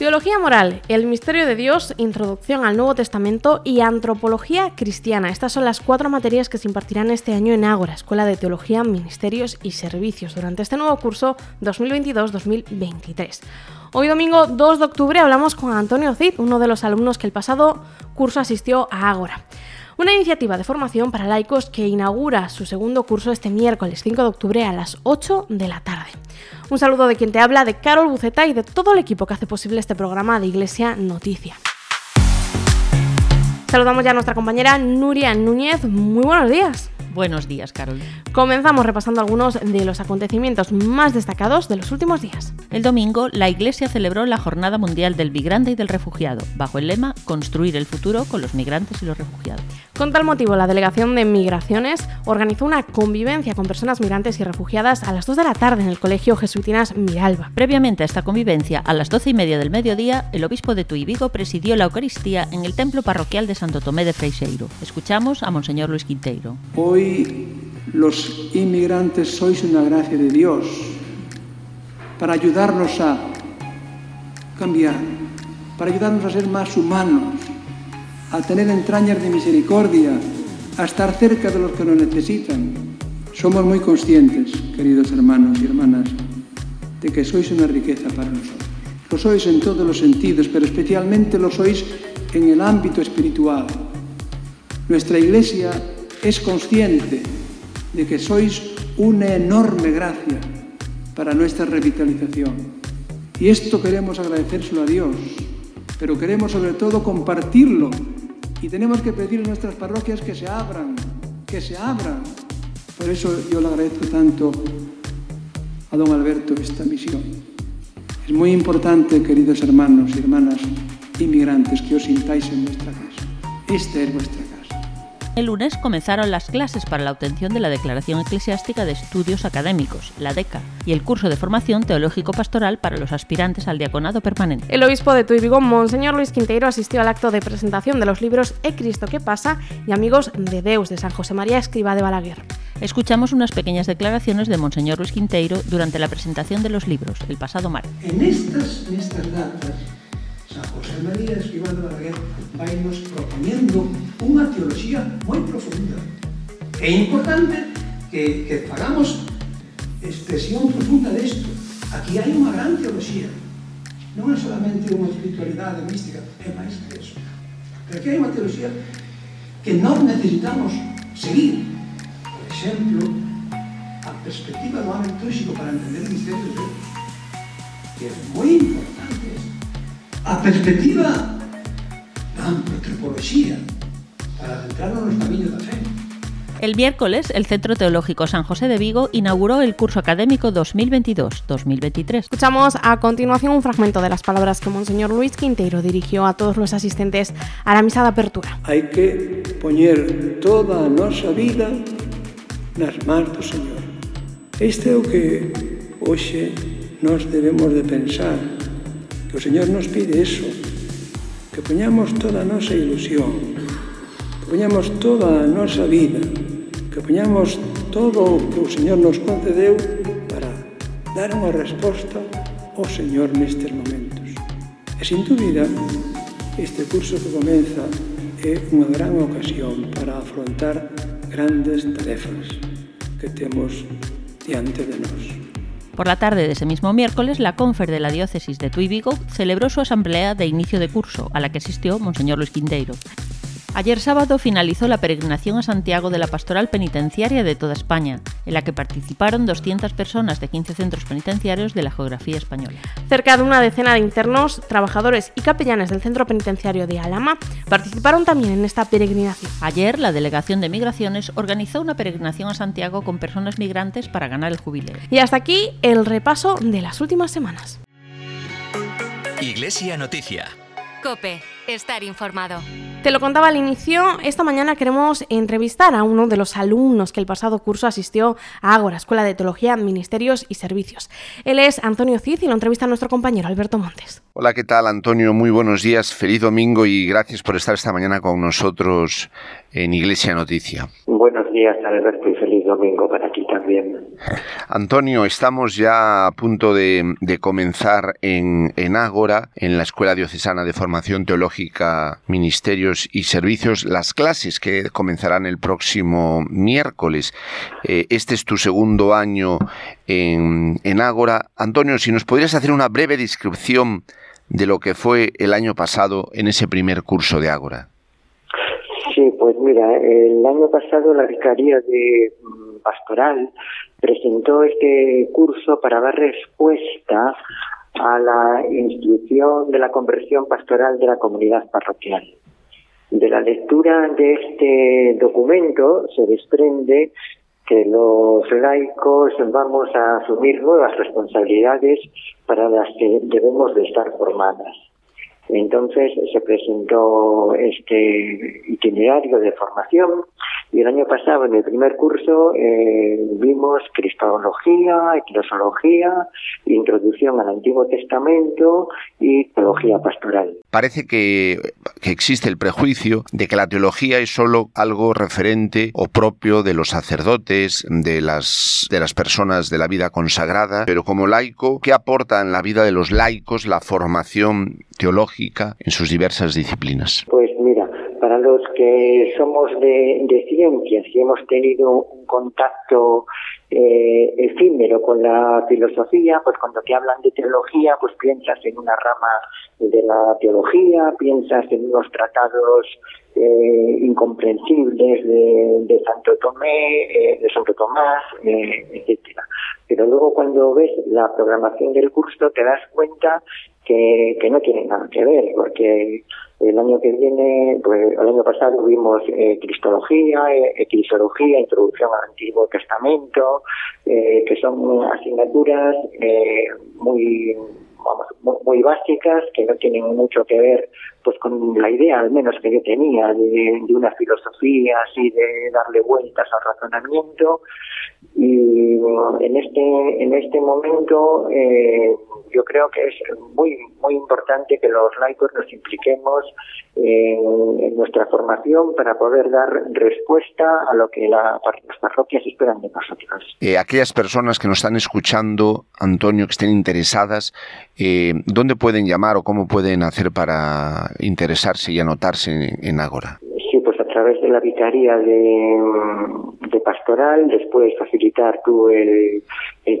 Teología moral, el misterio de Dios, introducción al Nuevo Testamento y antropología cristiana. Estas son las cuatro materias que se impartirán este año en Ágora, Escuela de Teología, Ministerios y Servicios, durante este nuevo curso 2022-2023. Hoy domingo 2 de octubre hablamos con Antonio Cid, uno de los alumnos que el pasado curso asistió a Ágora. Una iniciativa de formación para laicos que inaugura su segundo curso este miércoles 5 de octubre a las 8 de la tarde. Un saludo de quien te habla, de Carol Buceta y de todo el equipo que hace posible este programa de Iglesia Noticia. Saludamos ya a nuestra compañera Nuria Núñez. Muy buenos días. Buenos días, Carol. Comenzamos repasando algunos de los acontecimientos más destacados de los últimos días. El domingo, la Iglesia celebró la Jornada Mundial del Migrante y del Refugiado, bajo el lema Construir el futuro con los migrantes y los refugiados. Con tal motivo, la Delegación de Migraciones organizó una convivencia con personas migrantes y refugiadas a las 2 de la tarde en el Colegio Jesuitinas Miralba. Previamente a esta convivencia, a las 12 y media del mediodía, el obispo de Tui Vigo presidió la Eucaristía en el templo parroquial de Santo Tomé de Freixeiro. Escuchamos a Monseñor Luis Quinteiro. Hoy los inmigrantes sois una gracia de Dios para ayudarnos a cambiar, para ayudarnos a ser más humanos, a tener entrañas de misericordia, a estar cerca de los que lo necesitan. Somos muy conscientes, queridos hermanos y hermanas, de que sois una riqueza para nosotros. Lo sois en todos los sentidos, pero especialmente lo sois en el ámbito espiritual. Nuestra Iglesia es consciente de que sois una enorme gracia para nuestra revitalización. Y esto queremos agradecérselo a Dios, pero queremos sobre todo compartirlo y tenemos que pedir a nuestras parroquias que se abran, que se abran. Por eso yo le agradezco tanto a don Alberto esta misión. Es muy importante, queridos hermanos y hermanas inmigrantes, que os sintáis en vuestra casa. Esta es vuestra casa. El lunes comenzaron las clases para la obtención de la Declaración Eclesiástica de Estudios Académicos, la DECA, y el curso de formación teológico-pastoral para los aspirantes al diaconado permanente. El obispo de Tuy Vigo, Monseñor Luis Quinteiro, asistió al acto de presentación de los libros E Cristo que pasa y Amigos de Deus de San José María Escriba de Balaguer. Escuchamos unas pequeñas declaraciones de Monseñor Luis Quinteiro durante la presentación de los libros, el pasado martes. En estas, en estas datas, San José María Escribano Balaguer vai nos propoñendo unha teoloxía moi profunda É importante que, que fagamos expresión profunda desto. Aquí hai unha gran teoloxía. Non é solamente unha espiritualidade mística, é máis que eso. Pero aquí hai unha teoloxía que non necesitamos seguir. Por exemplo, a perspectiva do ámbito litúrgico para entender o misterio de Deus, que é moi importante esto. A perspectiva da antropoloxía para adentrarnos nos camiños da fe. El miércoles, el Centro Teológico San José de Vigo inauguró el curso académico 2022-2023. Escuchamos a continuación un fragmento de las palabras que Monseñor Luis Quinteiro dirigió a todos los asistentes a la misa de apertura. Hai que poñer toda a nosa vida nas mans do Señor. Este é o que hoxe nos debemos de pensar, Que o Señor nos pide eso, que poñamos toda a nosa ilusión, que poñamos toda a nosa vida, que poñamos todo o que o Señor nos concedeu para dar unha resposta ao Señor nestes momentos. E sin dúbida, este curso que comeza é unha gran ocasión para afrontar grandes tarefas que temos diante de nós. Por la tarde de ese mismo miércoles, la Confer de la Diócesis de Tuy Vigo celebró su asamblea de inicio de curso, a la que asistió Monseñor Luis Quinteiro. Ayer sábado finalizó la peregrinación a Santiago de la Pastoral Penitenciaria de toda España, en la que participaron 200 personas de 15 centros penitenciarios de la geografía española. Cerca de una decena de internos, trabajadores y capellanes del centro penitenciario de Alama participaron también en esta peregrinación. Ayer, la Delegación de Migraciones organizó una peregrinación a Santiago con personas migrantes para ganar el jubileo. Y hasta aquí el repaso de las últimas semanas. Iglesia Noticia. Cope, estar informado. Te lo contaba al inicio, esta mañana queremos entrevistar a uno de los alumnos que el pasado curso asistió a Ágora, Escuela de Teología, Ministerios y Servicios. Él es Antonio Cid y lo entrevista nuestro compañero Alberto Montes. Hola, ¿qué tal Antonio? Muy buenos días, feliz domingo y gracias por estar esta mañana con nosotros en Iglesia Noticia. Buenos días Alberto y feliz domingo para ti también. Antonio, estamos ya a punto de, comenzar en, en Ágora, en la Escuela Diocesana de Formación Teológica, Ministerios y Servicios, las clases que comenzarán el próximo miércoles. Eh, este es tu segundo año en, en Ágora. Antonio, si nos podrías hacer una breve descripción de lo que fue el año pasado en ese primer curso de Ágora. Sí, pues mira, el año pasado la Vicaría de mm, Pastoral presentó este curso para dar respuesta a la instrucción de la conversión pastoral de la comunidad parroquial. De la lectura de este documento se desprende que los laicos vamos a asumir nuevas responsabilidades para las que debemos de estar formadas. Entonces se presentó este itinerario de formación y el año pasado en el primer curso eh, vimos cristología, eclosología, introducción al Antiguo Testamento y teología pastoral. Parece que, que existe el prejuicio de que la teología es solo algo referente o propio de los sacerdotes, de las, de las personas de la vida consagrada, pero como laico, ¿qué aporta en la vida de los laicos la formación teológica en sus diversas disciplinas? Pues los que somos de, ciencias y hemos tenido un contacto eh, efímero con la filosofía, pues cuando te hablan de teología, pues piensas en una rama de la teología, piensas en unos tratados eh, incomprensibles de, Santo Tomé, eh, de Santo Tomás, etcétera. Pero luego cuando ves la programación del curso te das cuenta que, no tienen nada que ver, porque el año que viene, pues el año pasado vimos eh, cristología, eh, introducción al Antiguo Testamento, eh, que son asignaturas eh, muy vamos, muy, básicas que no tienen mucho que ver pues con la idea al menos que yo tenía de, de una filosofía así de darle vueltas al razonamiento y en este en este momento eh, yo creo que es muy muy importante que los laicos nos impliquemos en, nuestra formación para poder dar respuesta a lo que las parroquias esperan de nosotros. Eh, aquellas personas que nos están escuchando, Antonio, que estén interesadas, eh, ¿dónde pueden llamar o cómo pueden hacer para interesarse y anotarse en, en Ágora? través de la vicaría de, pastoral, después facilitar tú el,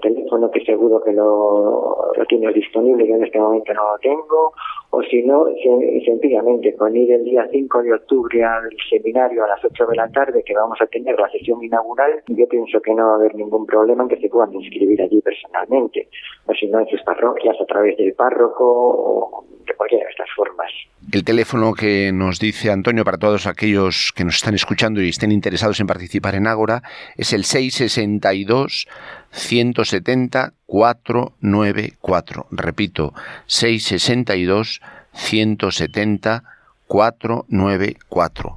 teléfono que seguro que lo, lo, tienes disponible, yo en este momento no lo tengo, o si no, sencillamente con ir el día 5 de octubre al seminario a las 8 de la tarde, que vamos a tener la sesión inaugural, yo pienso que no va a haber ningún problema en que se puedan inscribir allí personalmente, o si no en sus parroquias a través del párroco o de cualquiera de estas formas. El teléfono que nos dice Antonio para todos aquellos que nos están escuchando y estén interesados en participar en Ágora es el 662 170 494. Repito, 662 170 494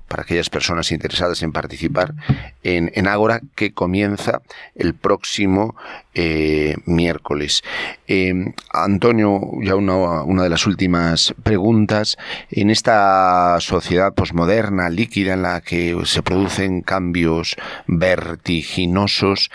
para aquellas personas interesadas en participar en, en Ágora que comienza el próximo eh, miércoles. Em, Antonio, ya una, una, de las últimas preguntas. En esta sociedad posmoderna, líquida, en la que se producen cambios vertiginosos,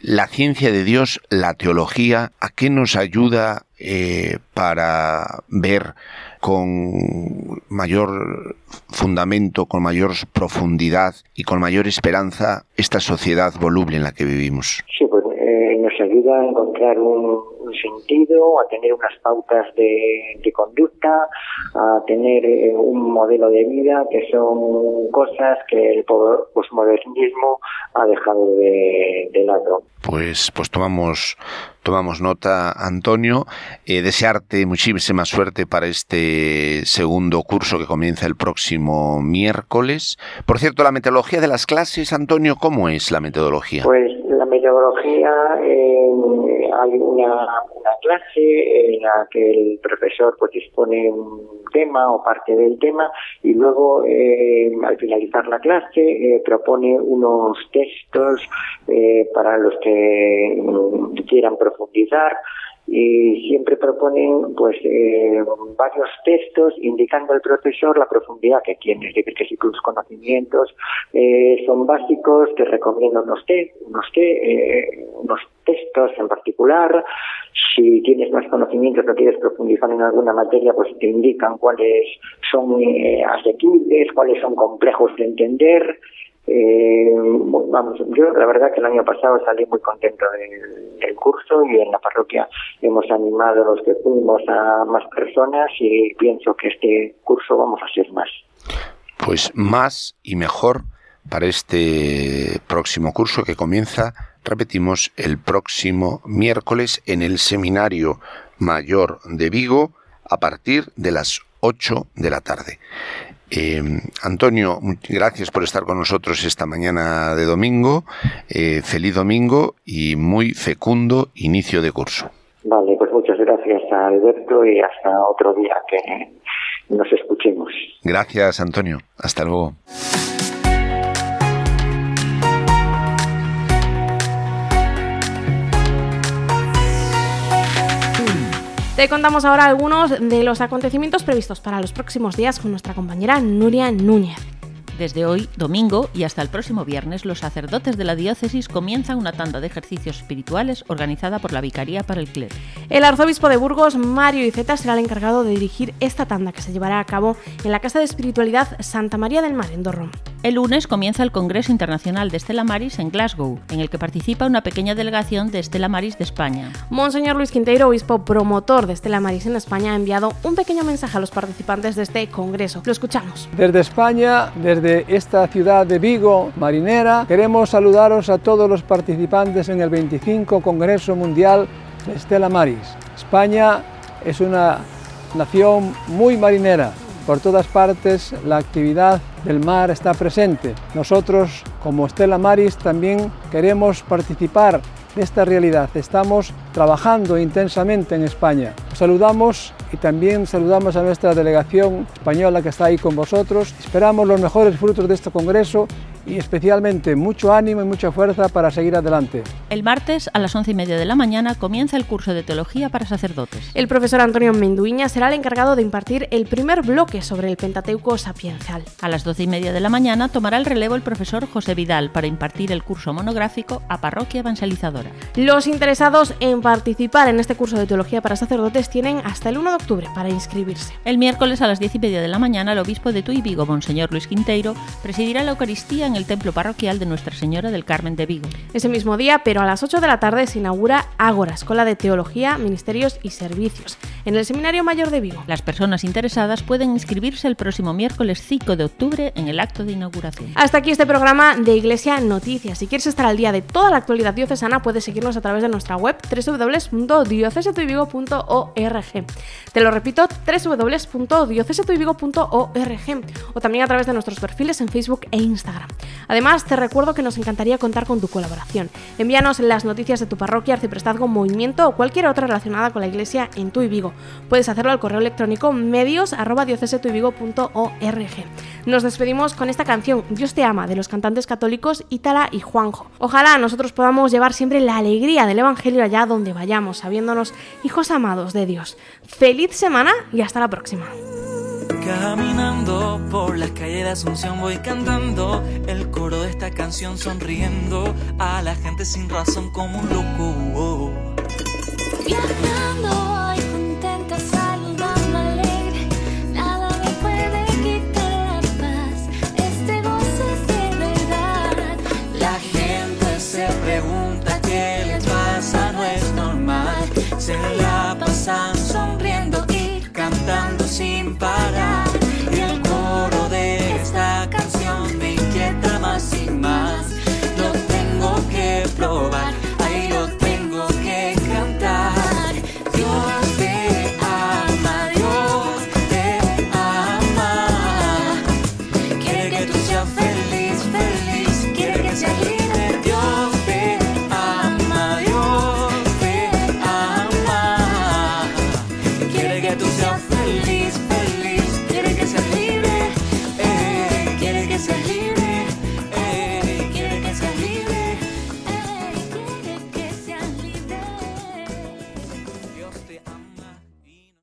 la ciencia de Dios, la teología, ¿a qué nos ayuda eh, para ver con mayor fundamento, con mayor profundidad y con mayor esperanza esta sociedad voluble en la que vivimos? Pues eh, nos ayuda a encontrar un, sentido, a tener unas pautas de, conducta, a tener eh, un modelo de vida que son cosas que el posmodernismo ha dejado de, de lado. Pues, pues tomamos tomamos nota, Antonio. Eh, desearte muchísima suerte para este segundo curso que comienza el próximo miércoles. Por cierto, la metodología de las clases, Antonio, ¿cómo es la metodología? Pues metodología, eh, hay una, clase en la que el profesor pues dispone un tema o parte del tema y luego eh, al finalizar la clase eh, propone unos textos para los que mm, quieran profundizar y siempre proponen pues eh, varios textos indicando al profesor la profundidad que tiene, es decir, que si tus conocimientos eh, son básicos, te recomiendo unos, te, unos, eh, unos textos en particular, si tienes más conocimientos o quieres profundizar en alguna materia, pues te indican cuáles son asequibles, cuáles son complejos de entender, eh, vamos, yo la verdad que el año pasado salí muy contento del, curso y en la parroquia hemos animado los que fuimos a más personas y pienso que este curso vamos a ser más. Pues más y mejor para este próximo curso que comienza, repetimos, el próximo miércoles en el Seminario Mayor de Vigo a partir de las 8 de la tarde. Eh, Antonio, gracias por estar con nosotros esta mañana de domingo. Eh, feliz domingo y muy fecundo inicio de curso. Vale, pues muchas gracias a Alberto y hasta otro día que nos escuchemos. Gracias, Antonio. Hasta luego. Te contamos ahora algunos de los acontecimientos previstos para los próximos días con nuestra compañera Nuria Núñez. Desde hoy, domingo, y hasta el próximo viernes, los sacerdotes de la diócesis comienzan una tanda de ejercicios espirituales organizada por la Vicaría para el Clero. El arzobispo de Burgos, Mario Iceta, será el encargado de dirigir esta tanda que se llevará a cabo en la Casa de Espiritualidad Santa María del Mar, en Dorron. El lunes comienza el Congreso Internacional de Estela Maris en Glasgow, en el que participa una pequeña delegación de Estela Maris de España. Monseñor Luis Quinteiro, obispo promotor de Estela Maris en España, ha enviado un pequeño mensaje a los participantes de este congreso. Lo escuchamos. Desde España, desde esta ciudad de Vigo, marinera, queremos saludaros a todos los participantes en el 25 Congreso Mundial de Estela Maris. España es una nación muy marinera por todas partes la actividad del mar está presente. Nosotros, como Estela Maris, también queremos participar esta realidad. Estamos trabajando intensamente en España. saludamos y también saludamos a nuestra delegación española que está ahí con vosotros. Esperamos los mejores frutos de este Congreso y especialmente mucho ánimo y mucha fuerza para seguir adelante. El martes a las once y media de la mañana comienza el curso de teología para sacerdotes. El profesor Antonio Menduiña será el encargado de impartir el primer bloque sobre el Pentateuco sapiencial. A las doce y media de la mañana tomará el relevo el profesor José Vidal para impartir el curso monográfico a Parroquia Evangelizadora. Los interesados en participar en este curso de teología para sacerdotes tienen hasta el 1 de octubre para inscribirse. El miércoles a las diez y media de la mañana el obispo de Tuy Vigo, Monseñor Luis Quinteiro, presidirá la Eucaristía en el templo parroquial de Nuestra Señora del Carmen de Vigo. Ese mismo día, pero a las 8 de la tarde, se inaugura Ágora, Escuela de Teología, Ministerios y Servicios, en el Seminario Mayor de Vigo. Las personas interesadas pueden inscribirse el próximo miércoles 5 de octubre en el acto de inauguración. Hasta aquí este programa de Iglesia Noticias. Si quieres estar al día de toda la actualidad diocesana, puedes seguirnos a través de nuestra web www.diocesetuyvigo.org. Te lo repito, www.diocesetuyvigo.org o también a través de nuestros perfiles en Facebook e Instagram. Además, te recuerdo que nos encantaría contar con tu colaboración. Envíanos las noticias de tu parroquia, arciprestazgo, movimiento o cualquier otra relacionada con la iglesia en tu y Vigo. Puedes hacerlo al correo electrónico medios Nos despedimos con esta canción Dios te ama de los cantantes católicos Ítala y Juanjo. Ojalá nosotros podamos llevar siempre la alegría del Evangelio allá donde vayamos, sabiéndonos hijos amados de Dios. Feliz semana y hasta la próxima. Caminando por las calles de Asunción voy cantando el coro de esta canción sonriendo a la gente sin razón como un loco. Viajando